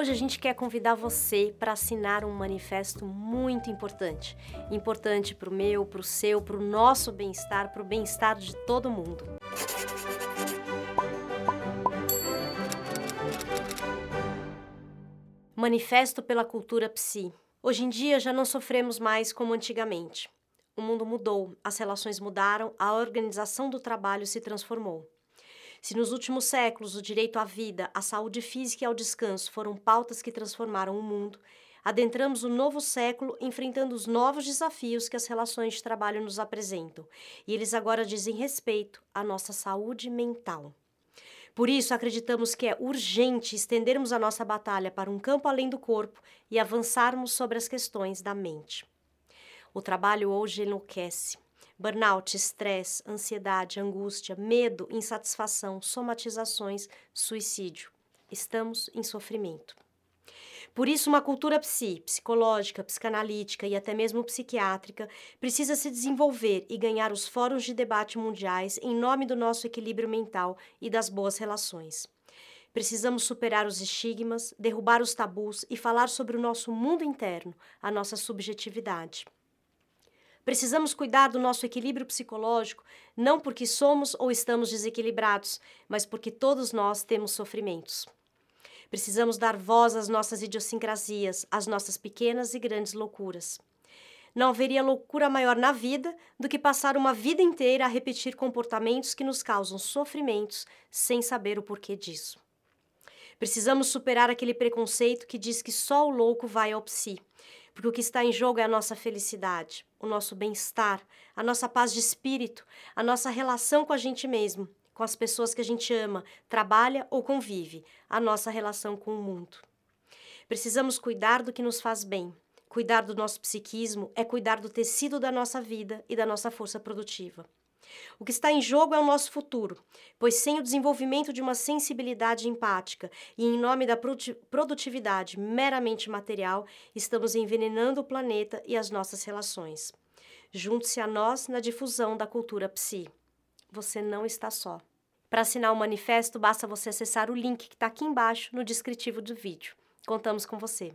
Hoje a gente quer convidar você para assinar um manifesto muito importante. Importante para o meu, para o seu, para o nosso bem-estar, para o bem-estar de todo mundo. Manifesto pela Cultura Psi. Hoje em dia já não sofremos mais como antigamente. O mundo mudou, as relações mudaram, a organização do trabalho se transformou. Se nos últimos séculos o direito à vida, à saúde física e ao descanso foram pautas que transformaram o mundo, adentramos o novo século enfrentando os novos desafios que as relações de trabalho nos apresentam, e eles agora dizem respeito à nossa saúde mental. Por isso, acreditamos que é urgente estendermos a nossa batalha para um campo além do corpo e avançarmos sobre as questões da mente. O trabalho hoje enlouquece. Burnout, estresse, ansiedade, angústia, medo, insatisfação, somatizações, suicídio. Estamos em sofrimento. Por isso, uma cultura psi, psicológica, psicanalítica e até mesmo psiquiátrica precisa se desenvolver e ganhar os fóruns de debate mundiais em nome do nosso equilíbrio mental e das boas relações. Precisamos superar os estigmas, derrubar os tabus e falar sobre o nosso mundo interno, a nossa subjetividade. Precisamos cuidar do nosso equilíbrio psicológico, não porque somos ou estamos desequilibrados, mas porque todos nós temos sofrimentos. Precisamos dar voz às nossas idiosincrasias, às nossas pequenas e grandes loucuras. Não haveria loucura maior na vida do que passar uma vida inteira a repetir comportamentos que nos causam sofrimentos sem saber o porquê disso. Precisamos superar aquele preconceito que diz que só o louco vai ao psi, porque o que está em jogo é a nossa felicidade, o nosso bem-estar, a nossa paz de espírito, a nossa relação com a gente mesmo com as pessoas que a gente ama, trabalha ou convive, a nossa relação com o mundo. Precisamos cuidar do que nos faz bem. Cuidar do nosso psiquismo é cuidar do tecido da nossa vida e da nossa força produtiva. O que está em jogo é o nosso futuro, pois sem o desenvolvimento de uma sensibilidade empática e em nome da produtividade meramente material, estamos envenenando o planeta e as nossas relações. Junte-se a nós na difusão da cultura psi. Você não está só. Para assinar o manifesto, basta você acessar o link que está aqui embaixo no descritivo do vídeo. Contamos com você.